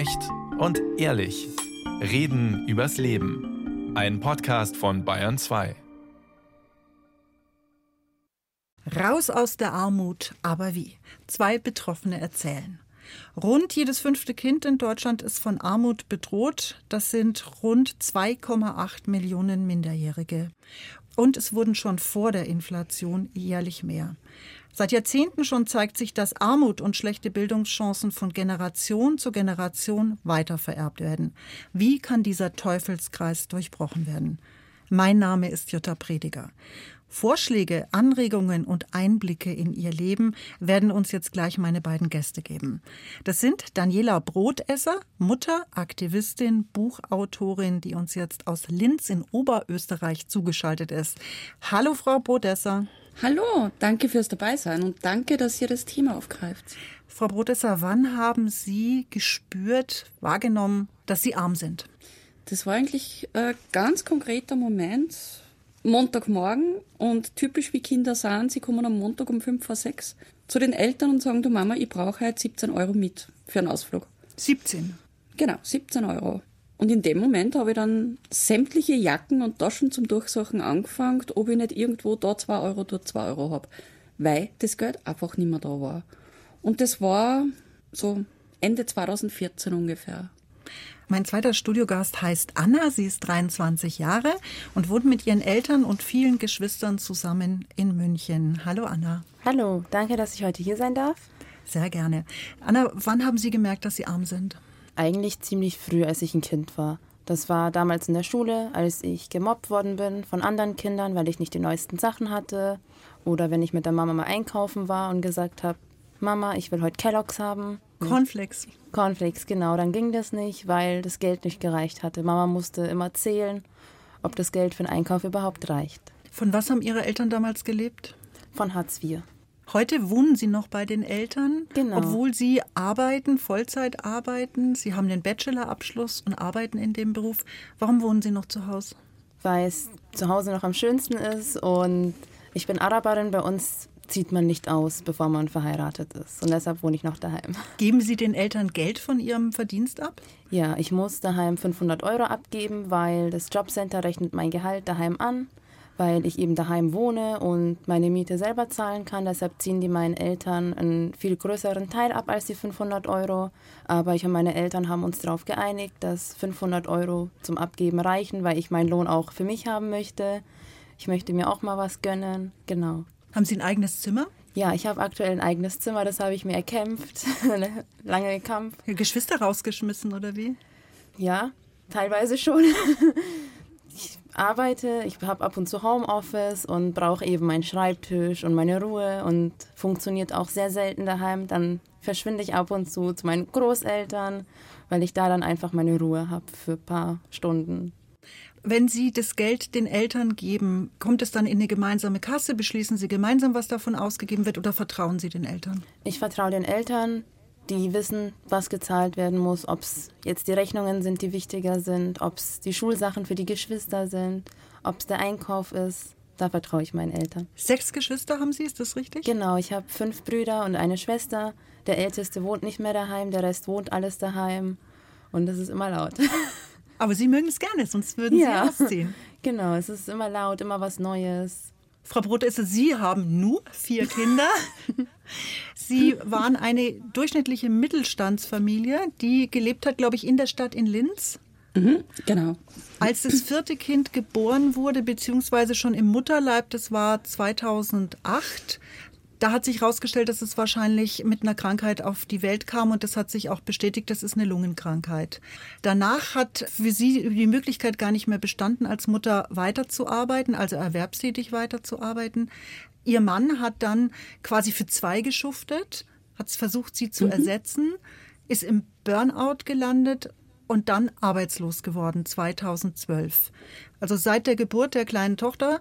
Echt und ehrlich. Reden übers Leben. Ein Podcast von Bayern 2. Raus aus der Armut, aber wie? Zwei Betroffene erzählen. Rund jedes fünfte Kind in Deutschland ist von Armut bedroht. Das sind rund 2,8 Millionen Minderjährige. Und es wurden schon vor der Inflation jährlich mehr. Seit Jahrzehnten schon zeigt sich, dass Armut und schlechte Bildungschancen von Generation zu Generation weitervererbt werden. Wie kann dieser Teufelskreis durchbrochen werden? Mein Name ist Jutta Prediger. Vorschläge, Anregungen und Einblicke in ihr Leben werden uns jetzt gleich meine beiden Gäste geben. Das sind Daniela Brotesser, Mutter, Aktivistin, Buchautorin, die uns jetzt aus Linz in Oberösterreich zugeschaltet ist. Hallo, Frau Brotesser. Hallo, danke fürs Dabeisein und danke, dass ihr das Thema aufgreift. Frau Brotesser, wann haben Sie gespürt, wahrgenommen, dass Sie arm sind? Das war eigentlich ein ganz konkreter Moment. Montagmorgen und typisch wie Kinder sind, sie kommen am Montag um fünf vor sechs zu den Eltern und sagen, du Mama, ich brauche heute 17 Euro mit für einen Ausflug. 17? Genau, 17 Euro. Und in dem Moment habe ich dann sämtliche Jacken und Taschen zum Durchsuchen angefangen, ob ich nicht irgendwo da zwei Euro, dort zwei Euro habe. Weil das Geld einfach nicht mehr da war. Und das war so Ende 2014 ungefähr. Mein zweiter Studiogast heißt Anna. Sie ist 23 Jahre und wohnt mit ihren Eltern und vielen Geschwistern zusammen in München. Hallo Anna. Hallo, danke, dass ich heute hier sein darf. Sehr gerne. Anna, wann haben Sie gemerkt, dass Sie arm sind? Eigentlich ziemlich früh, als ich ein Kind war. Das war damals in der Schule, als ich gemobbt worden bin von anderen Kindern, weil ich nicht die neuesten Sachen hatte. Oder wenn ich mit der Mama mal einkaufen war und gesagt habe, Mama, ich will heute Kelloggs haben. Cornflakes. Cornflakes, genau. Dann ging das nicht, weil das Geld nicht gereicht hatte. Mama musste immer zählen, ob das Geld für den Einkauf überhaupt reicht. Von was haben Ihre Eltern damals gelebt? Von Hartz IV. Heute wohnen Sie noch bei den Eltern, genau. obwohl Sie arbeiten, Vollzeit arbeiten. Sie haben den Bachelorabschluss und arbeiten in dem Beruf. Warum wohnen Sie noch zu Hause? Weil es zu Hause noch am schönsten ist und ich bin Araberin. Bei uns zieht man nicht aus, bevor man verheiratet ist. Und deshalb wohne ich noch daheim. Geben Sie den Eltern Geld von Ihrem Verdienst ab? Ja, ich muss daheim 500 Euro abgeben, weil das Jobcenter rechnet mein Gehalt daheim an weil ich eben daheim wohne und meine Miete selber zahlen kann. Deshalb ziehen die meinen Eltern einen viel größeren Teil ab als die 500 Euro. Aber ich und meine Eltern haben uns darauf geeinigt, dass 500 Euro zum Abgeben reichen, weil ich meinen Lohn auch für mich haben möchte. Ich möchte mir auch mal was gönnen. Genau. Haben Sie ein eigenes Zimmer? Ja, ich habe aktuell ein eigenes Zimmer, das habe ich mir erkämpft. Lange Kampf. Geschwister rausgeschmissen oder wie? Ja, teilweise schon. ich arbeite, ich habe ab und zu Homeoffice und brauche eben meinen Schreibtisch und meine Ruhe und funktioniert auch sehr selten daheim. Dann verschwinde ich ab und zu zu meinen Großeltern, weil ich da dann einfach meine Ruhe habe für ein paar Stunden. Wenn Sie das Geld den Eltern geben, kommt es dann in eine gemeinsame Kasse? Beschließen Sie gemeinsam, was davon ausgegeben wird oder vertrauen Sie den Eltern? Ich vertraue den Eltern die wissen, was gezahlt werden muss, ob es jetzt die Rechnungen sind, die wichtiger sind, ob es die Schulsachen für die Geschwister sind, ob es der Einkauf ist. Da vertraue ich meinen Eltern. Sechs Geschwister haben Sie, ist das richtig? Genau, ich habe fünf Brüder und eine Schwester. Der Älteste wohnt nicht mehr daheim, der Rest wohnt alles daheim. Und das ist immer laut. Aber Sie mögen es gerne, sonst würden Sie ja. ausziehen. Genau, es ist immer laut, immer was Neues. Frau Brotesse, Sie haben nur vier Kinder. Sie waren eine durchschnittliche Mittelstandsfamilie, die gelebt hat, glaube ich, in der Stadt in Linz. Mhm, genau. Als das vierte Kind geboren wurde, beziehungsweise schon im Mutterleib, das war 2008, da hat sich herausgestellt, dass es wahrscheinlich mit einer Krankheit auf die Welt kam und das hat sich auch bestätigt, das ist eine Lungenkrankheit. Danach hat für sie die Möglichkeit gar nicht mehr bestanden, als Mutter weiterzuarbeiten, also erwerbstätig weiterzuarbeiten. Ihr Mann hat dann quasi für zwei geschuftet, hat versucht, sie zu mhm. ersetzen, ist im Burnout gelandet und dann arbeitslos geworden 2012. Also seit der Geburt der kleinen Tochter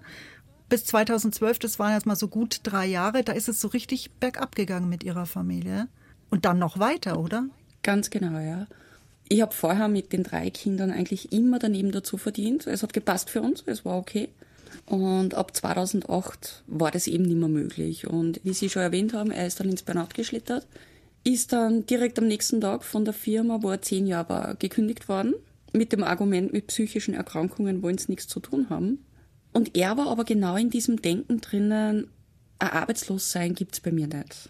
bis 2012, das waren jetzt mal so gut drei Jahre, da ist es so richtig bergab gegangen mit ihrer Familie. Und dann noch weiter, oder? Ganz genau, ja. Ich habe vorher mit den drei Kindern eigentlich immer daneben dazu verdient. Es hat gepasst für uns, es war okay. Und ab 2008 war das eben nicht mehr möglich. Und wie Sie schon erwähnt haben, er ist dann ins Burnout geschlittert. ist dann direkt am nächsten Tag von der Firma, wo er zehn Jahre war, gekündigt worden. Mit dem Argument, mit psychischen Erkrankungen wollen sie nichts zu tun haben. Und er war aber genau in diesem Denken drinnen, ein Arbeitslossein gibt's bei mir nicht.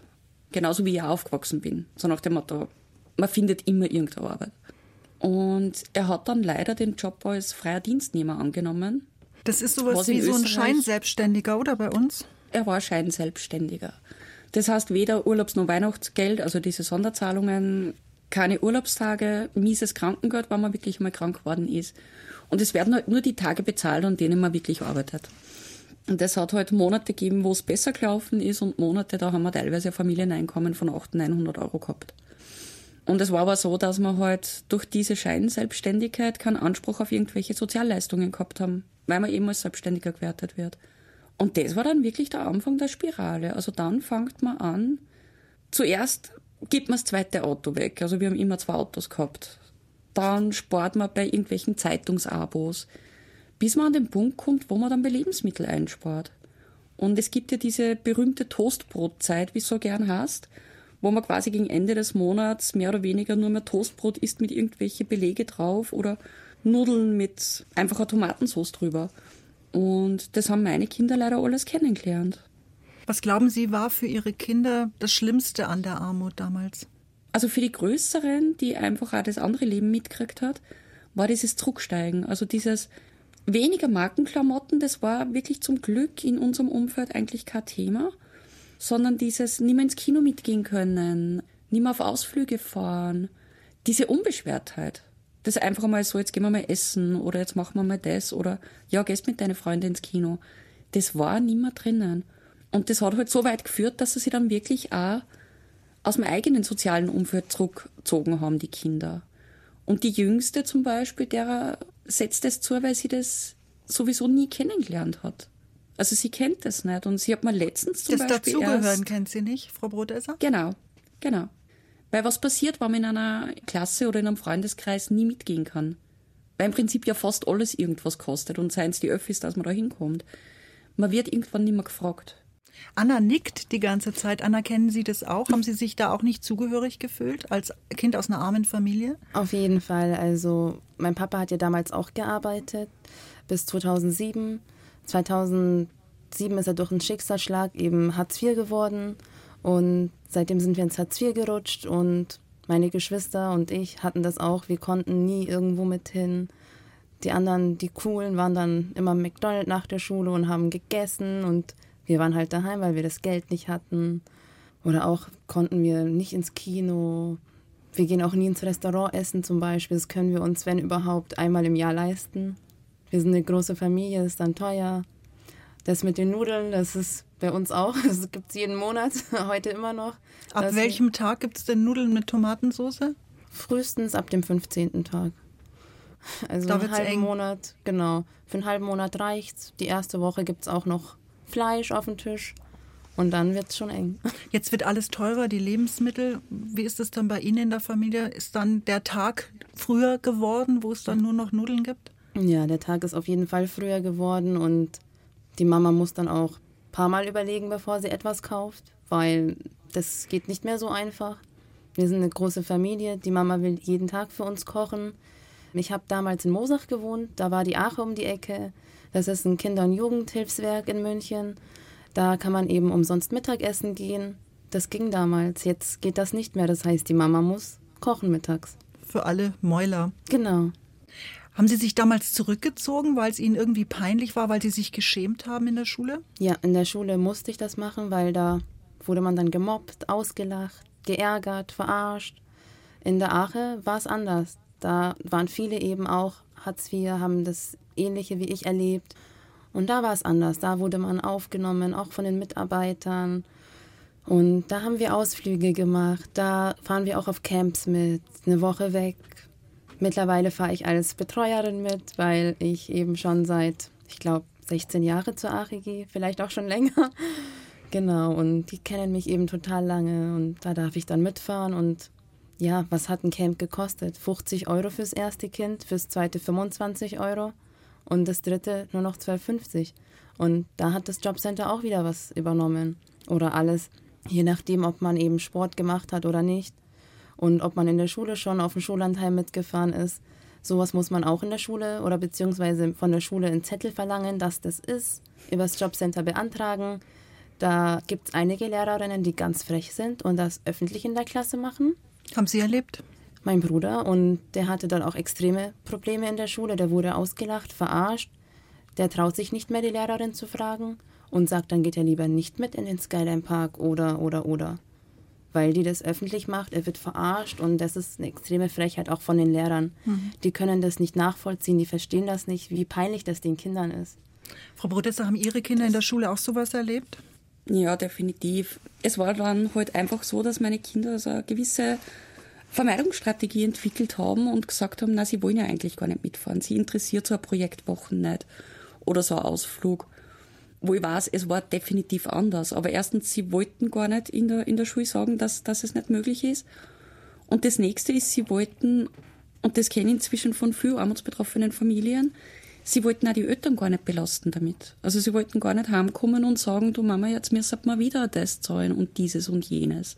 Genauso wie ich aufgewachsen bin. So nach dem Motto, man findet immer irgendwo Arbeit. Und er hat dann leider den Job als freier Dienstnehmer angenommen. Das ist sowas wie so ein Scheinselbstständiger, oder bei uns? Er war Scheinselbstständiger. Das heißt, weder Urlaubs- noch Weihnachtsgeld, also diese Sonderzahlungen, keine Urlaubstage, mieses Krankengeld, wenn man wirklich mal krank geworden ist. Und es werden halt nur die Tage bezahlt, an denen man wirklich arbeitet. Und es hat halt Monate gegeben, wo es besser gelaufen ist und Monate, da haben wir teilweise ein Familieneinkommen von 800, 900 Euro gehabt. Und es war aber so, dass wir halt durch diese Scheinselbstständigkeit keinen Anspruch auf irgendwelche Sozialleistungen gehabt haben, weil man eben als Selbstständiger gewertet wird. Und das war dann wirklich der Anfang der Spirale. Also dann fängt man an, zuerst gibt man das zweite Auto weg. Also wir haben immer zwei Autos gehabt. Dann spart man bei irgendwelchen Zeitungsabos, bis man an den Punkt kommt, wo man dann bei Lebensmitteln einspart. Und es gibt ja diese berühmte Toastbrotzeit, wie es so gern heißt, wo man quasi gegen Ende des Monats mehr oder weniger nur mehr Toastbrot isst mit irgendwelche Belege drauf oder Nudeln mit einfacher Tomatensauce drüber. Und das haben meine Kinder leider alles kennengelernt. Was glauben Sie, war für Ihre Kinder das Schlimmste an der Armut damals? Also für die Größeren, die einfach auch das andere Leben mitgekriegt hat, war dieses Drucksteigen. Also dieses weniger Markenklamotten, das war wirklich zum Glück in unserem Umfeld eigentlich kein Thema, sondern dieses nicht mehr ins Kino mitgehen können, nicht mehr auf Ausflüge fahren, diese Unbeschwertheit das einfach mal so, jetzt gehen wir mal essen oder jetzt machen wir mal das oder ja, gehst mit deinen Freunden ins Kino. Das war nicht mehr drinnen. Und das hat halt so weit geführt, dass sie sich dann wirklich auch aus dem eigenen sozialen Umfeld zurückgezogen haben, die Kinder. Und die Jüngste zum Beispiel, der setzt das zu, weil sie das sowieso nie kennengelernt hat. Also sie kennt das nicht. Und sie hat mal letztens zum das Beispiel. Das Dazugehören kennt sie nicht, Frau Brodesser? Genau, genau. Weil was passiert, wenn man in einer Klasse oder in einem Freundeskreis nie mitgehen kann? Weil im Prinzip ja fast alles irgendwas kostet und seien es die Öffis, dass man da hinkommt. Man wird irgendwann nicht mehr gefragt. Anna nickt die ganze Zeit. Anna, kennen Sie das auch? Haben Sie sich da auch nicht zugehörig gefühlt als Kind aus einer armen Familie? Auf jeden Fall. Also mein Papa hat ja damals auch gearbeitet bis 2007. 2007 ist er durch einen Schicksalsschlag eben Hartz IV geworden und seitdem sind wir ins Hartz IV gerutscht und meine Geschwister und ich hatten das auch. Wir konnten nie irgendwo mit hin. Die anderen, die coolen, waren dann immer im McDonald's nach der Schule und haben gegessen und wir waren halt daheim, weil wir das Geld nicht hatten. Oder auch konnten wir nicht ins Kino. Wir gehen auch nie ins Restaurant essen zum Beispiel. Das können wir uns, wenn überhaupt, einmal im Jahr leisten. Wir sind eine große Familie, ist dann teuer. Das mit den Nudeln, das ist bei uns auch. Das gibt es jeden Monat, heute immer noch. Ab das welchem Tag gibt es denn Nudeln mit Tomatensauce? Frühestens ab dem 15. Tag. Also da einen halben eng. Monat, genau. Für einen halben Monat reicht's. Die erste Woche gibt es auch noch Fleisch auf dem Tisch. Und dann wird es schon eng. Jetzt wird alles teurer, die Lebensmittel. Wie ist es dann bei Ihnen in der Familie? Ist dann der Tag früher geworden, wo es dann nur noch Nudeln gibt? Ja, der Tag ist auf jeden Fall früher geworden und die Mama muss dann auch ein paar Mal überlegen, bevor sie etwas kauft, weil das geht nicht mehr so einfach. Wir sind eine große Familie, die Mama will jeden Tag für uns kochen. Ich habe damals in Mosach gewohnt, da war die Ache um die Ecke. Das ist ein Kinder- und Jugendhilfswerk in München. Da kann man eben umsonst Mittagessen gehen. Das ging damals. Jetzt geht das nicht mehr. Das heißt, die Mama muss kochen mittags. Für alle Mäuler. Genau. Haben Sie sich damals zurückgezogen, weil es Ihnen irgendwie peinlich war, weil Sie sich geschämt haben in der Schule? Ja, in der Schule musste ich das machen, weil da wurde man dann gemobbt, ausgelacht, geärgert, verarscht. In der Ache war es anders. Da waren viele eben auch Hartz IV, haben das Ähnliche wie ich erlebt. Und da war es anders. Da wurde man aufgenommen, auch von den Mitarbeitern. Und da haben wir Ausflüge gemacht. Da fahren wir auch auf Camps mit, eine Woche weg. Mittlerweile fahre ich als Betreuerin mit, weil ich eben schon seit, ich glaube, 16 Jahre zur ARI gehe, vielleicht auch schon länger. Genau, und die kennen mich eben total lange und da darf ich dann mitfahren und ja, was hat ein Camp gekostet? 50 Euro fürs erste Kind, fürs zweite 25 Euro und das dritte nur noch 12,50. Und da hat das Jobcenter auch wieder was übernommen. Oder alles je nachdem, ob man eben Sport gemacht hat oder nicht und ob man in der Schule schon auf dem Schullandheim mitgefahren ist. Sowas muss man auch in der Schule oder beziehungsweise von der Schule einen Zettel verlangen, dass das ist, übers Jobcenter beantragen. Da gibt es einige Lehrerinnen, die ganz frech sind und das öffentlich in der Klasse machen. Haben Sie erlebt? Mein Bruder und der hatte dann auch extreme Probleme in der Schule. Der wurde ausgelacht, verarscht. Der traut sich nicht mehr, die Lehrerin zu fragen und sagt, dann geht er lieber nicht mit in den Skyline Park oder, oder, oder. Weil die das öffentlich macht, er wird verarscht und das ist eine extreme Frechheit auch von den Lehrern. Mhm. Die können das nicht nachvollziehen, die verstehen das nicht, wie peinlich das den Kindern ist. Frau Brodesser, haben Ihre Kinder in der Schule auch sowas erlebt? Ja, definitiv. Es war dann halt einfach so, dass meine Kinder so eine gewisse Vermeidungsstrategie entwickelt haben und gesagt haben, na, sie wollen ja eigentlich gar nicht mitfahren. Sie interessiert so ein Projektwochen nicht oder so ein Ausflug. Wo ich weiß, es war definitiv anders. Aber erstens, sie wollten gar nicht in der, in der Schule sagen, dass, dass es nicht möglich ist. Und das nächste ist, sie wollten, und das kenne ich inzwischen von vielen armutsbetroffenen Familien, sie wollten auch die Eltern gar nicht belasten damit. Also sie wollten gar nicht heimkommen und sagen, du Mama, jetzt müssen wir wieder das zahlen und dieses und jenes.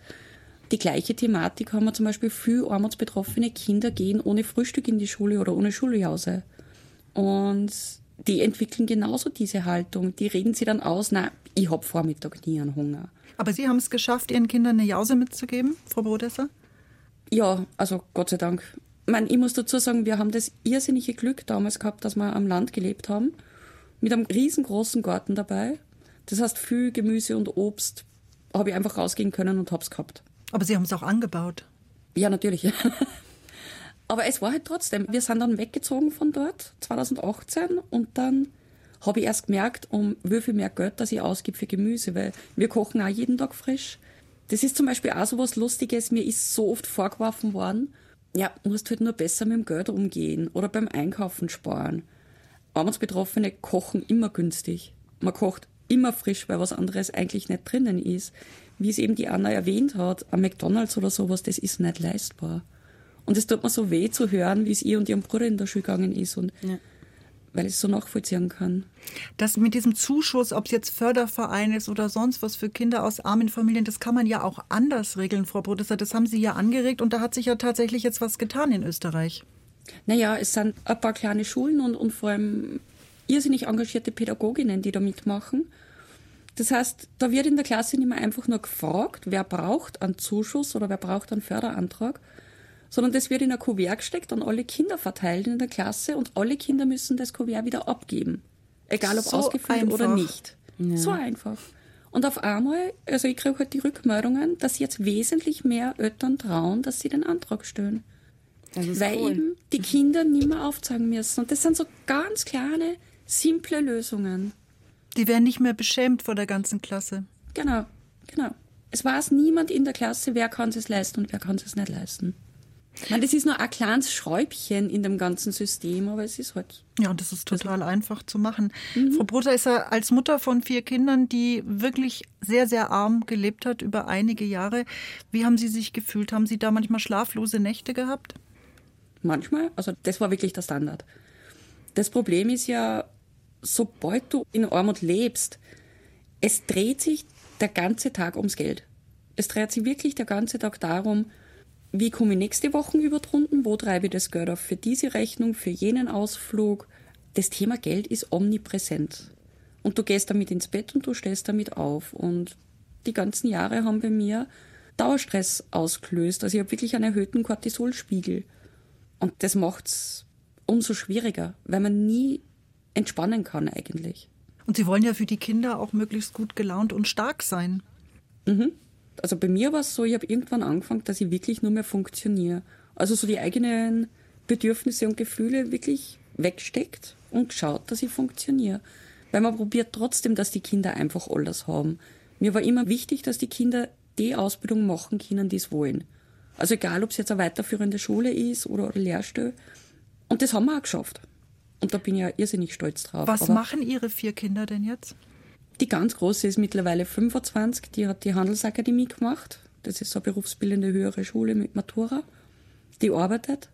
Die gleiche Thematik haben wir zum Beispiel viele armutsbetroffene Kinder gehen ohne Frühstück in die Schule oder ohne Schuljause. Und die entwickeln genauso diese Haltung. Die reden sie dann aus, na, ich hab Vormittag nie einen Hunger. Aber Sie haben es geschafft, Ihren Kindern eine Jause mitzugeben, Frau Brodesser? Ja, also Gott sei Dank. Ich, meine, ich muss dazu sagen, wir haben das irrsinnige Glück damals gehabt, dass wir am Land gelebt haben, mit einem riesengroßen Garten dabei. Das heißt, viel Gemüse und Obst habe ich einfach rausgehen können und hab's gehabt. Aber Sie haben es auch angebaut. Ja, natürlich. Aber es war halt trotzdem, wir sind dann weggezogen von dort, 2018, und dann habe ich erst gemerkt, um wie viel mehr Geld, dass ich ausgebe für Gemüse, weil wir kochen auch jeden Tag frisch. Das ist zum Beispiel auch so was Lustiges. Mir ist so oft vorgeworfen worden, ja, musst halt nur besser mit dem Geld umgehen oder beim Einkaufen sparen. Armutsbetroffene kochen immer günstig. Man kocht immer frisch, weil was anderes eigentlich nicht drinnen ist. Wie es eben die Anna erwähnt hat, am McDonalds oder sowas, das ist nicht leistbar. Und es tut mir so weh zu hören, wie es ihr und ihrem Bruder in der Schule gegangen ist und ja. weil ich es so nachvollziehen kann. Das mit diesem Zuschuss, ob es jetzt Förderverein ist oder sonst was für Kinder aus armen Familien, das kann man ja auch anders regeln, Frau Brodesser. Das haben Sie ja angeregt und da hat sich ja tatsächlich jetzt was getan in Österreich. Naja, es sind ein paar kleine Schulen und, und vor allem irrsinnig engagierte Pädagoginnen, die da mitmachen. Das heißt, da wird in der Klasse nicht mehr einfach nur gefragt, wer braucht einen Zuschuss oder wer braucht einen Förderantrag, sondern das wird in ein Kuvert gesteckt und alle Kinder verteilt in der Klasse und alle Kinder müssen das Kuvert wieder abgeben. Egal ob so ausgefüllt einfach. oder nicht. Ja. So einfach. Und auf einmal, also ich kriege halt die Rückmeldungen, dass jetzt wesentlich mehr Eltern trauen, dass sie den Antrag stellen. Weil cool. eben die Kinder nicht mehr aufzeigen müssen. Und das sind so ganz kleine, simple Lösungen. Die werden nicht mehr beschämt vor der ganzen Klasse. Genau, genau. Es weiß niemand in der Klasse, wer kann es leisten und wer kann es nicht leisten. Ich meine, das ist nur ein kleines Schräubchen in dem ganzen System, aber es ist halt. Ja, und das ist total das einfach zu machen. Mhm. Frau Brutter ist ja als Mutter von vier Kindern, die wirklich sehr, sehr arm gelebt hat über einige Jahre. Wie haben Sie sich gefühlt? Haben Sie da manchmal schlaflose Nächte gehabt? Manchmal. Also, das war wirklich der Standard. Das Problem ist ja, sobald du in Armut lebst, es dreht sich der ganze Tag ums Geld. Es dreht sich wirklich der ganze Tag darum, wie komme ich nächste Woche über drunten, wo treibe ich das Geld auf für diese Rechnung, für jenen Ausflug. Das Thema Geld ist omnipräsent. Und du gehst damit ins Bett und du stehst damit auf. Und die ganzen Jahre haben bei mir Dauerstress ausgelöst. Also ich habe wirklich einen erhöhten Cortisolspiegel. Und das macht's umso schwieriger, weil man nie entspannen kann eigentlich. Und Sie wollen ja für die Kinder auch möglichst gut gelaunt und stark sein. Mhm also bei mir war es so, ich habe irgendwann angefangen, dass ich wirklich nur mehr funktioniere. Also so die eigenen Bedürfnisse und Gefühle wirklich wegsteckt und geschaut, dass ich funktioniere. Weil man probiert trotzdem, dass die Kinder einfach alles haben. Mir war immer wichtig, dass die Kinder die Ausbildung machen können, die es wollen. Also egal, ob es jetzt eine weiterführende Schule ist oder eine Lehrstelle. Und das haben wir auch geschafft. Und da bin ich ja irrsinnig stolz drauf. Was Aber machen Ihre vier Kinder denn jetzt? Die ganz große ist mittlerweile 25, die hat die Handelsakademie gemacht. Das ist so eine berufsbildende höhere Schule mit Matura. Die arbeitet.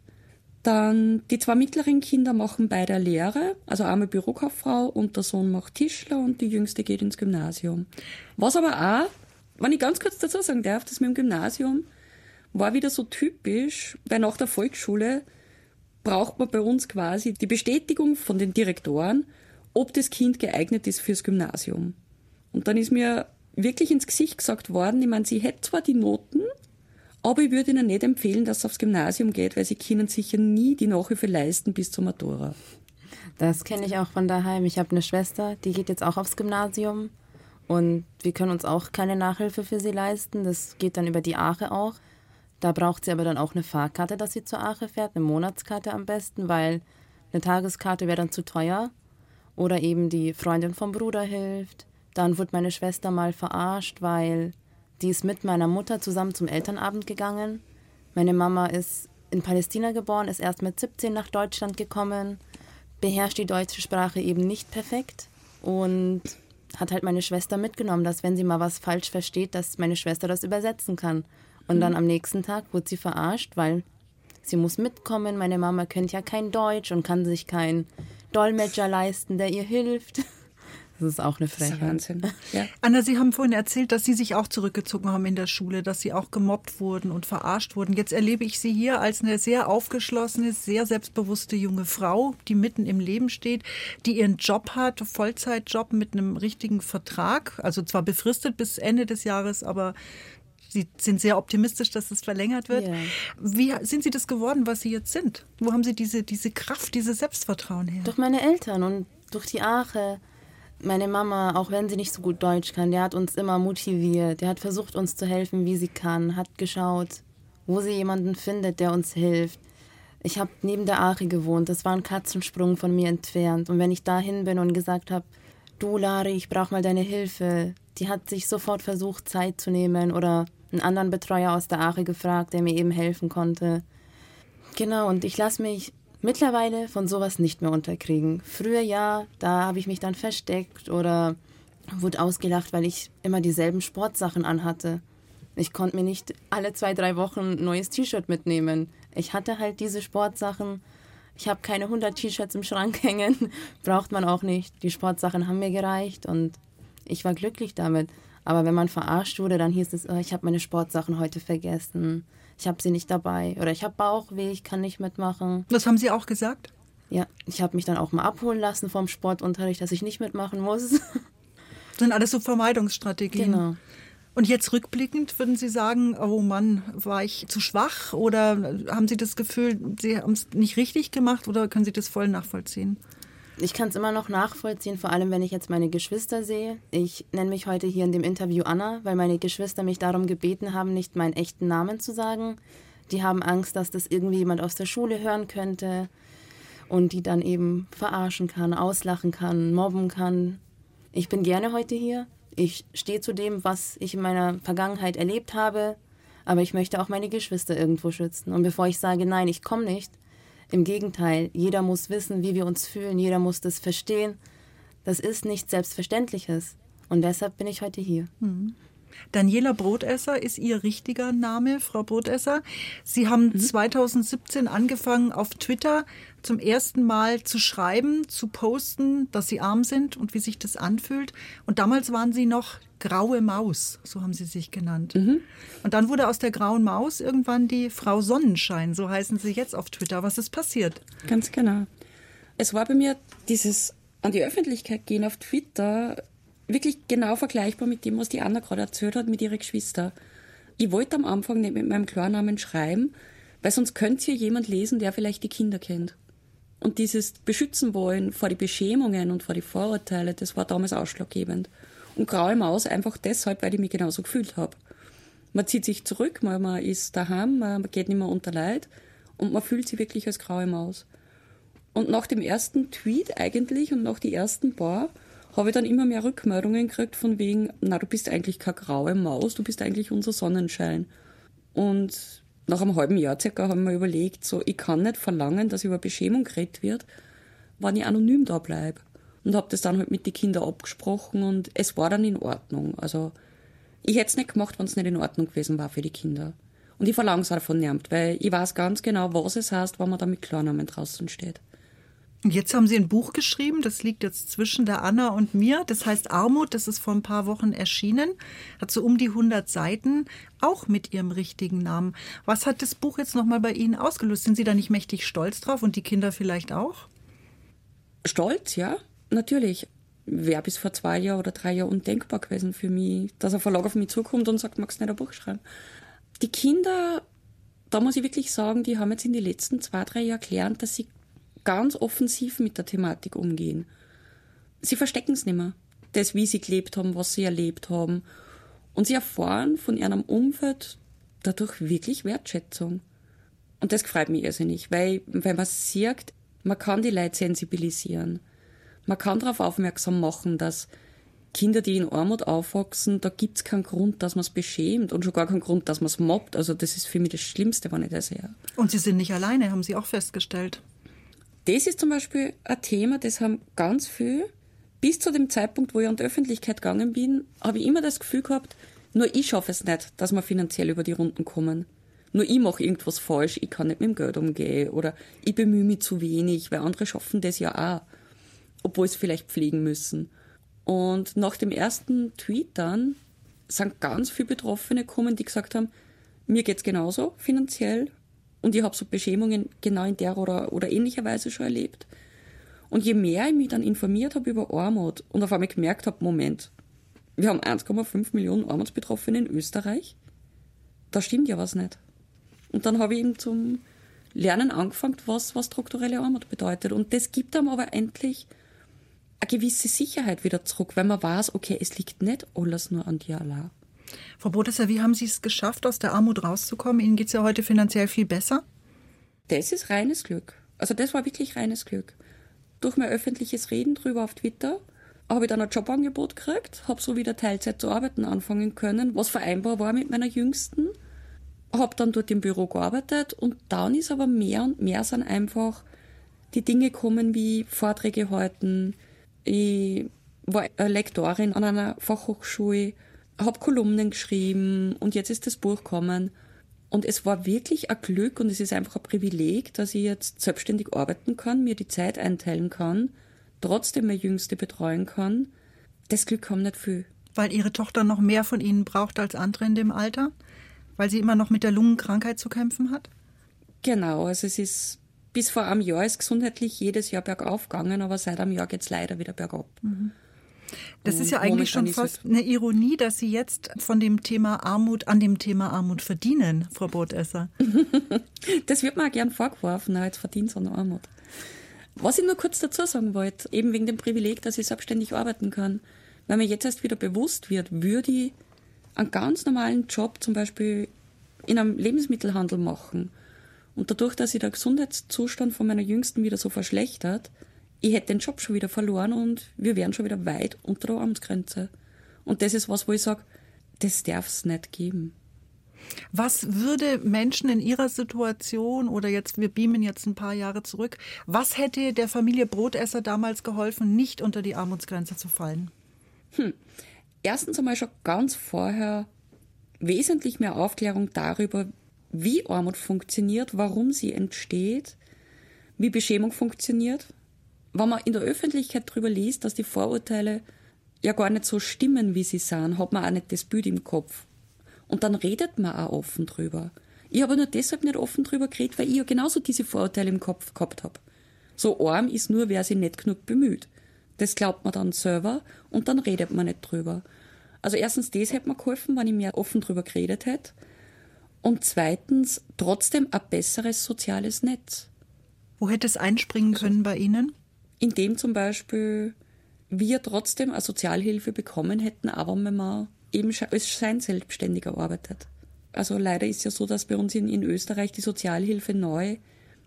Dann die zwei mittleren Kinder machen beide Lehre, also einmal Bürokauffrau und der Sohn macht Tischler und die jüngste geht ins Gymnasium. Was aber auch wenn ich ganz kurz dazu sagen darf, das mit dem Gymnasium war wieder so typisch, weil nach der Volksschule braucht man bei uns quasi die Bestätigung von den Direktoren, ob das Kind geeignet ist fürs Gymnasium. Und dann ist mir wirklich ins Gesicht gesagt worden, ich meine, sie hätte zwar die Noten, aber ich würde ihnen nicht empfehlen, dass es aufs Gymnasium geht, weil sie können sicher nie die Nachhilfe leisten bis zur Matura. Das kenne ich auch von daheim. Ich habe eine Schwester, die geht jetzt auch aufs Gymnasium und wir können uns auch keine Nachhilfe für sie leisten. Das geht dann über die Ache auch. Da braucht sie aber dann auch eine Fahrkarte, dass sie zur Ache fährt, eine Monatskarte am besten, weil eine Tageskarte wäre dann zu teuer. Oder eben die Freundin vom Bruder hilft. Dann wurde meine Schwester mal verarscht, weil die ist mit meiner Mutter zusammen zum Elternabend gegangen. Meine Mama ist in Palästina geboren, ist erst mit 17 nach Deutschland gekommen, beherrscht die deutsche Sprache eben nicht perfekt und hat halt meine Schwester mitgenommen, dass wenn sie mal was falsch versteht, dass meine Schwester das übersetzen kann. Und dann mhm. am nächsten Tag wurde sie verarscht, weil sie muss mitkommen. Meine Mama kennt ja kein Deutsch und kann sich keinen Dolmetscher leisten, der ihr hilft. Das ist auch eine Frechheit. Wahnsinn. Ja. Anna, Sie haben vorhin erzählt, dass Sie sich auch zurückgezogen haben in der Schule, dass Sie auch gemobbt wurden und verarscht wurden. Jetzt erlebe ich Sie hier als eine sehr aufgeschlossene, sehr selbstbewusste junge Frau, die mitten im Leben steht, die ihren Job hat, Vollzeitjob mit einem richtigen Vertrag, also zwar befristet bis Ende des Jahres, aber Sie sind sehr optimistisch, dass es verlängert wird. Ja. Wie sind Sie das geworden, was Sie jetzt sind? Wo haben Sie diese, diese Kraft, dieses Selbstvertrauen her? Durch meine Eltern und durch die Ache. Meine Mama, auch wenn sie nicht so gut Deutsch kann, der hat uns immer motiviert. Der hat versucht, uns zu helfen, wie sie kann. Hat geschaut, wo sie jemanden findet, der uns hilft. Ich habe neben der Ache gewohnt. Das war ein Katzensprung von mir entfernt. Und wenn ich dahin bin und gesagt habe, du Lari, ich brauche mal deine Hilfe, die hat sich sofort versucht, Zeit zu nehmen oder einen anderen Betreuer aus der Ache gefragt, der mir eben helfen konnte. Genau, und ich lasse mich mittlerweile von sowas nicht mehr unterkriegen. Früher ja, da habe ich mich dann versteckt oder wurde ausgelacht, weil ich immer dieselben Sportsachen anhatte. Ich konnte mir nicht alle zwei, drei Wochen ein neues T-Shirt mitnehmen. Ich hatte halt diese Sportsachen. Ich habe keine 100 T-Shirts im Schrank hängen. Braucht man auch nicht. Die Sportsachen haben mir gereicht und ich war glücklich damit. Aber wenn man verarscht wurde, dann hieß es, oh, ich habe meine Sportsachen heute vergessen. Ich habe sie nicht dabei. Oder ich habe Bauchweh, ich kann nicht mitmachen. Das haben Sie auch gesagt? Ja, ich habe mich dann auch mal abholen lassen vom Sportunterricht, dass ich nicht mitmachen muss. Das sind alles so Vermeidungsstrategien. Genau. Und jetzt rückblickend würden Sie sagen, oh Mann, war ich zu schwach oder haben Sie das Gefühl, Sie haben es nicht richtig gemacht oder können Sie das voll nachvollziehen? Ich kann es immer noch nachvollziehen, vor allem wenn ich jetzt meine Geschwister sehe. Ich nenne mich heute hier in dem Interview Anna, weil meine Geschwister mich darum gebeten haben, nicht meinen echten Namen zu sagen. Die haben Angst, dass das irgendwie jemand aus der Schule hören könnte und die dann eben verarschen kann, auslachen kann, mobben kann. Ich bin gerne heute hier. Ich stehe zu dem, was ich in meiner Vergangenheit erlebt habe, aber ich möchte auch meine Geschwister irgendwo schützen. Und bevor ich sage, nein, ich komme nicht, im Gegenteil, jeder muss wissen, wie wir uns fühlen, jeder muss das verstehen. Das ist nichts Selbstverständliches. Und deshalb bin ich heute hier. Mhm. Daniela Brotesser ist Ihr richtiger Name, Frau Brotesser. Sie haben mhm. 2017 angefangen, auf Twitter zum ersten Mal zu schreiben, zu posten, dass Sie arm sind und wie sich das anfühlt. Und damals waren Sie noch graue Maus, so haben Sie sich genannt. Mhm. Und dann wurde aus der grauen Maus irgendwann die Frau Sonnenschein, so heißen Sie jetzt auf Twitter. Was ist passiert? Ganz genau. Es war bei mir dieses an die Öffentlichkeit gehen auf Twitter wirklich genau vergleichbar mit dem, was die Anna gerade erzählt hat mit ihrer Geschwister. Ich wollte am Anfang nicht mit meinem Klarnamen schreiben, weil sonst könnte hier jemand lesen, der vielleicht die Kinder kennt. Und dieses Beschützen wollen vor die Beschämungen und vor die Vorurteile, das war damals ausschlaggebend. Und graue Maus einfach deshalb, weil ich mich genauso gefühlt habe. Man zieht sich zurück, man, man ist daheim, man geht nicht mehr unter Leid und man fühlt sich wirklich als graue Maus. Und nach dem ersten Tweet eigentlich und nach die ersten paar habe ich dann immer mehr Rückmeldungen gekriegt von wegen, na, du bist eigentlich keine graue Maus, du bist eigentlich unser Sonnenschein. Und nach einem halben Jahr circa haben wir überlegt, so, ich kann nicht verlangen, dass über Beschämung geredet wird, wenn ich anonym da bleibe. Und habe das dann halt mit den Kindern abgesprochen und es war dann in Ordnung. Also, ich hätte es nicht gemacht, wenn es nicht in Ordnung gewesen war für die Kinder. Und ich verlange es auch von niemand, weil ich weiß ganz genau, was es heißt, wenn man da mit Klarnamen draußen steht. Jetzt haben Sie ein Buch geschrieben, das liegt jetzt zwischen der Anna und mir. Das heißt Armut, das ist vor ein paar Wochen erschienen, hat so um die 100 Seiten, auch mit Ihrem richtigen Namen. Was hat das Buch jetzt nochmal bei Ihnen ausgelöst? Sind Sie da nicht mächtig stolz drauf und die Kinder vielleicht auch? Stolz, ja, natürlich. Wäre bis vor zwei Jahren oder drei Jahren undenkbar gewesen für mich, dass ein Verlag auf mich zukommt und sagt, magst du nicht ein Buch schreiben? Die Kinder, da muss ich wirklich sagen, die haben jetzt in den letzten zwei, drei Jahren gelernt, dass sie ganz offensiv mit der Thematik umgehen. Sie verstecken es nicht mehr. Das, wie sie gelebt haben, was sie erlebt haben. Und sie erfahren von ihrem Umfeld dadurch wirklich Wertschätzung. Und das freut mich irrsinnig, weil, weil man sieht, man kann die Leute sensibilisieren. Man kann darauf aufmerksam machen, dass Kinder, die in Armut aufwachsen, da gibt es keinen Grund, dass man es beschämt und schon gar keinen Grund, dass man es mobbt. Also das ist für mich das Schlimmste, wenn ich das sehe. Und Sie sind nicht alleine, haben Sie auch festgestellt das ist zum Beispiel ein Thema, das haben ganz viel. Bis zu dem Zeitpunkt, wo ich an die Öffentlichkeit gegangen bin, habe ich immer das Gefühl gehabt, nur ich schaffe es nicht, dass wir finanziell über die Runden kommen. Nur ich mache irgendwas falsch, ich kann nicht mit dem Geld umgehen oder ich bemühe mich zu wenig, weil andere schaffen das ja auch, obwohl sie vielleicht pflegen müssen. Und nach dem ersten Tweet dann sind ganz viele Betroffene gekommen, die gesagt haben, mir geht's genauso finanziell, und ich habe so Beschämungen genau in der oder, oder ähnlicher Weise schon erlebt. Und je mehr ich mich dann informiert habe über Armut und auf einmal gemerkt habe, Moment, wir haben 1,5 Millionen Armutsbetroffene in Österreich, da stimmt ja was nicht. Und dann habe ich eben zum Lernen angefangen, was, was strukturelle Armut bedeutet. Und das gibt einem aber endlich eine gewisse Sicherheit wieder zurück, weil man weiß, okay, es liegt nicht alles nur an dir allein. Frau Bodesser, wie haben Sie es geschafft, aus der Armut rauszukommen? Ihnen geht es ja heute finanziell viel besser. Das ist reines Glück. Also das war wirklich reines Glück. Durch mein öffentliches Reden drüber auf Twitter habe ich dann ein Jobangebot gekriegt, habe so wieder Teilzeit zu arbeiten anfangen können, was vereinbar war mit meiner Jüngsten. Habe dann dort im Büro gearbeitet und dann ist aber mehr und mehr sind einfach die Dinge kommen wie Vorträge halten. Ich war Lektorin an einer Fachhochschule, habe Kolumnen geschrieben und jetzt ist das Buch gekommen. Und es war wirklich ein Glück und es ist einfach ein Privileg, dass ich jetzt selbstständig arbeiten kann, mir die Zeit einteilen kann, trotzdem meine Jüngste betreuen kann. Das Glück haben nicht viel. Weil Ihre Tochter noch mehr von Ihnen braucht als andere in dem Alter? Weil sie immer noch mit der Lungenkrankheit zu kämpfen hat? Genau, also es ist bis vor einem Jahr ist gesundheitlich jedes Jahr bergauf gegangen, aber seit einem Jahr geht es leider wieder bergab. Mhm. Das ist ja eigentlich schon fast eine Ironie, dass Sie jetzt von dem Thema Armut an dem Thema Armut verdienen, Frau Brotesser. das wird mir auch gern vorgeworfen, verdient so eine Armut. Was ich nur kurz dazu sagen wollte, eben wegen dem Privileg, dass ich selbstständig arbeiten kann, weil mir jetzt erst wieder bewusst wird, würde ich einen ganz normalen Job zum Beispiel in einem Lebensmittelhandel machen und dadurch, dass sich der Gesundheitszustand von meiner Jüngsten wieder so verschlechtert, ich hätte den Job schon wieder verloren und wir wären schon wieder weit unter der Armutsgrenze. Und das ist was, wo ich sage, das darf es nicht geben. Was würde Menschen in ihrer Situation oder jetzt, wir beamen jetzt ein paar Jahre zurück, was hätte der Familie Brotesser damals geholfen, nicht unter die Armutsgrenze zu fallen? Hm. Erstens einmal schon ganz vorher wesentlich mehr Aufklärung darüber, wie Armut funktioniert, warum sie entsteht, wie Beschämung funktioniert, wenn man in der Öffentlichkeit darüber liest, dass die Vorurteile ja gar nicht so stimmen, wie sie sind, hat man auch nicht das Bild im Kopf. Und dann redet man auch offen drüber. Ich habe nur deshalb nicht offen drüber geredet, weil ich ja genauso diese Vorurteile im Kopf gehabt habe. So arm ist nur, wer sich nicht genug bemüht. Das glaubt man dann selber und dann redet man nicht drüber. Also erstens, das hätte mir geholfen, wenn ich mehr offen drüber geredet hätte. Und zweitens, trotzdem ein besseres soziales Netz. Wo hätte es einspringen können bei Ihnen? Indem zum Beispiel wir trotzdem eine Sozialhilfe bekommen hätten, aber wenn man eben als Scheinselbstständiger arbeitet. Also leider ist ja so, dass bei uns in, in Österreich die Sozialhilfe neu,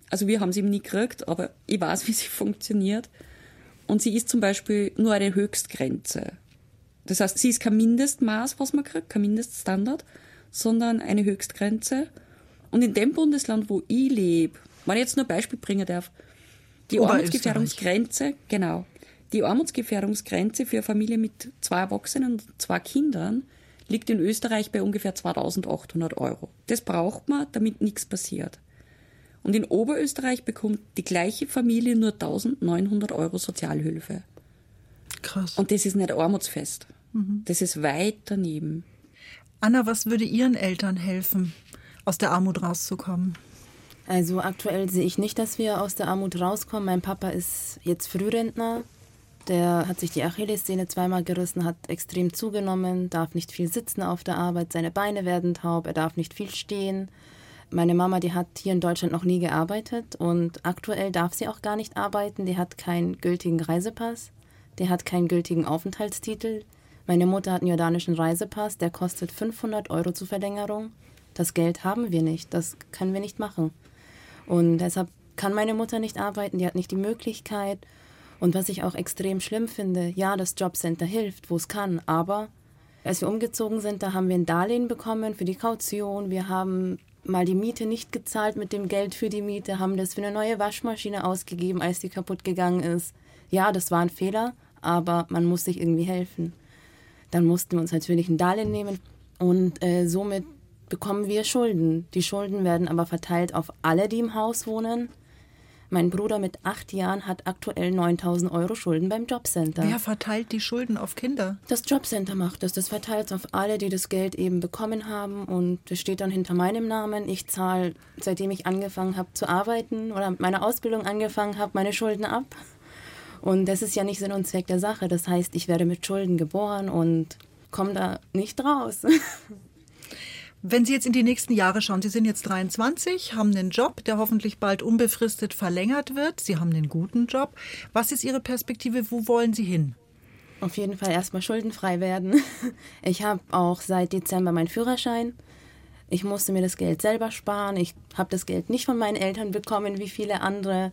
also wir haben sie eben nie gekriegt, aber ich weiß, wie sie funktioniert. Und sie ist zum Beispiel nur eine Höchstgrenze. Das heißt, sie ist kein Mindestmaß, was man kriegt, kein Mindeststandard, sondern eine Höchstgrenze. Und in dem Bundesland, wo ich lebe, wenn ich jetzt nur ein Beispiel bringen darf, die Armutsgefährdungsgrenze, genau. Die Armutsgefährdungsgrenze für Familien mit zwei Erwachsenen und zwei Kindern liegt in Österreich bei ungefähr 2800 Euro. Das braucht man, damit nichts passiert. Und in Oberösterreich bekommt die gleiche Familie nur 1900 Euro Sozialhilfe. Krass. Und das ist nicht armutsfest. Mhm. Das ist weit daneben. Anna, was würde Ihren Eltern helfen, aus der Armut rauszukommen? Also aktuell sehe ich nicht, dass wir aus der Armut rauskommen. Mein Papa ist jetzt Frührentner. Der hat sich die Achillessehne zweimal gerissen, hat extrem zugenommen, darf nicht viel sitzen auf der Arbeit, seine Beine werden taub, er darf nicht viel stehen. Meine Mama, die hat hier in Deutschland noch nie gearbeitet und aktuell darf sie auch gar nicht arbeiten. Die hat keinen gültigen Reisepass, die hat keinen gültigen Aufenthaltstitel. Meine Mutter hat einen jordanischen Reisepass, der kostet 500 Euro zur Verlängerung. Das Geld haben wir nicht, das können wir nicht machen. Und deshalb kann meine Mutter nicht arbeiten, die hat nicht die Möglichkeit. Und was ich auch extrem schlimm finde, ja, das Jobcenter hilft, wo es kann, aber als wir umgezogen sind, da haben wir ein Darlehen bekommen für die Kaution. Wir haben mal die Miete nicht gezahlt mit dem Geld für die Miete, haben das für eine neue Waschmaschine ausgegeben, als die kaputt gegangen ist. Ja, das war ein Fehler, aber man muss sich irgendwie helfen. Dann mussten wir uns natürlich ein Darlehen nehmen und äh, somit bekommen wir Schulden. Die Schulden werden aber verteilt auf alle, die im Haus wohnen. Mein Bruder mit acht Jahren hat aktuell 9000 Euro Schulden beim Jobcenter. Wer verteilt die Schulden auf Kinder? Das Jobcenter macht das. Das verteilt es auf alle, die das Geld eben bekommen haben. Und das steht dann hinter meinem Namen. Ich zahle, seitdem ich angefangen habe zu arbeiten oder mit meiner Ausbildung angefangen habe, meine Schulden ab. Und das ist ja nicht Sinn und Zweck der Sache. Das heißt, ich werde mit Schulden geboren und komme da nicht raus. Wenn Sie jetzt in die nächsten Jahre schauen, Sie sind jetzt 23, haben einen Job, der hoffentlich bald unbefristet verlängert wird. Sie haben einen guten Job. Was ist Ihre Perspektive? Wo wollen Sie hin? Auf jeden Fall erstmal schuldenfrei werden. Ich habe auch seit Dezember meinen Führerschein. Ich musste mir das Geld selber sparen. Ich habe das Geld nicht von meinen Eltern bekommen, wie viele andere.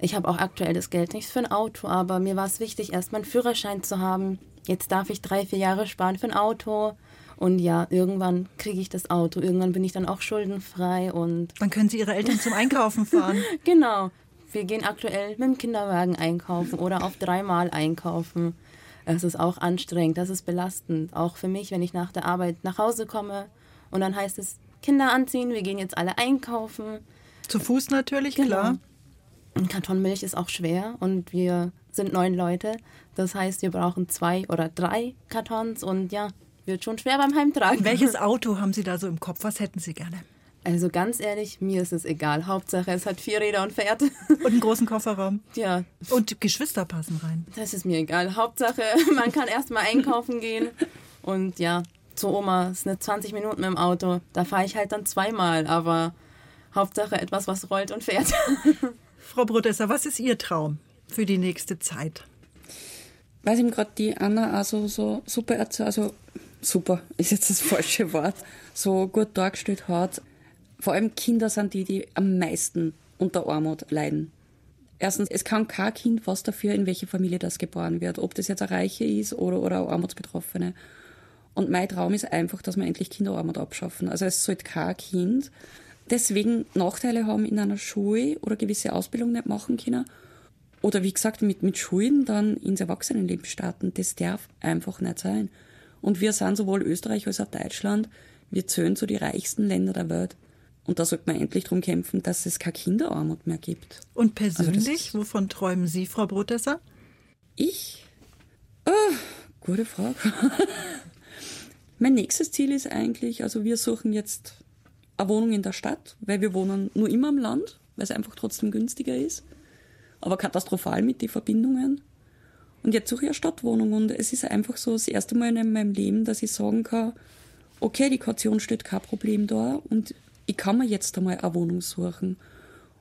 Ich habe auch aktuell das Geld nicht für ein Auto, aber mir war es wichtig, erstmal einen Führerschein zu haben. Jetzt darf ich drei, vier Jahre sparen für ein Auto. Und ja, irgendwann kriege ich das Auto, irgendwann bin ich dann auch schuldenfrei und. Dann können Sie Ihre Eltern zum Einkaufen fahren. genau. Wir gehen aktuell mit dem Kinderwagen einkaufen oder auf dreimal einkaufen. Es ist auch anstrengend, das ist belastend. Auch für mich, wenn ich nach der Arbeit nach Hause komme und dann heißt es, Kinder anziehen, wir gehen jetzt alle einkaufen. Zu Fuß natürlich, genau. klar. Ein Karton Milch ist auch schwer und wir sind neun Leute. Das heißt, wir brauchen zwei oder drei Kartons und ja, wird schon schwer beim Heimtragen. Welches Auto haben Sie da so im Kopf? Was hätten Sie gerne? Also ganz ehrlich, mir ist es egal. Hauptsache, es hat vier Räder und fährt. Und einen großen Kofferraum. Ja. Und Geschwister passen rein. Das ist mir egal. Hauptsache, man kann erstmal einkaufen gehen. Und ja, zur Oma ist eine 20 Minuten mit dem Auto. Da fahre ich halt dann zweimal. Aber Hauptsache etwas, was rollt und fährt. Frau Brodesser, was ist Ihr Traum für die nächste Zeit? Weiß ihm gerade die Anna also so super erzählt, also super ist jetzt das falsche Wort, so gut dargestellt hat. Vor allem Kinder sind die, die am meisten unter Armut leiden. Erstens, es kann kein Kind was dafür, in welche Familie das geboren wird, ob das jetzt eine Reiche ist oder, oder eine Armutsbetroffene. Und mein Traum ist einfach, dass wir endlich Kinderarmut abschaffen. Also es sollte kein Kind deswegen Nachteile haben in einer Schule oder gewisse Ausbildung nicht machen können. Oder wie gesagt, mit, mit Schulden dann ins Erwachsenenleben starten. Das darf einfach nicht sein. Und wir sind sowohl Österreich als auch Deutschland, wir zählen zu den reichsten Ländern der Welt. Und da sollte man endlich darum kämpfen, dass es keine Kinderarmut mehr gibt. Und persönlich, also wovon träumen Sie, Frau Brotesser? Ich? Oh, gute Frage. mein nächstes Ziel ist eigentlich, also wir suchen jetzt eine Wohnung in der Stadt, weil wir wohnen nur immer am Land, weil es einfach trotzdem günstiger ist. Aber katastrophal mit den Verbindungen. Und jetzt suche ich eine Stadtwohnung und es ist einfach so das erste Mal in meinem Leben, dass ich sagen kann, okay, die Kaution steht kein Problem da und ich kann mir jetzt einmal eine Wohnung suchen.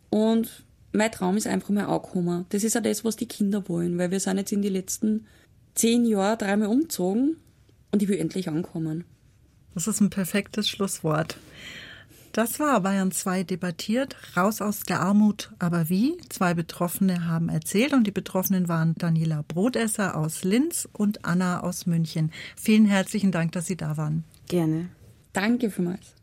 Und mein Traum ist einfach mal angekommen. Das ist ja das, was die Kinder wollen, weil wir sind jetzt in die letzten zehn Jahre dreimal umgezogen und ich will endlich ankommen. Das ist ein perfektes Schlusswort. Das war Bayern 2 debattiert. Raus aus der Armut, aber wie? Zwei Betroffene haben erzählt und die Betroffenen waren Daniela Brotesser aus Linz und Anna aus München. Vielen herzlichen Dank, dass Sie da waren. Gerne. Danke vielmals.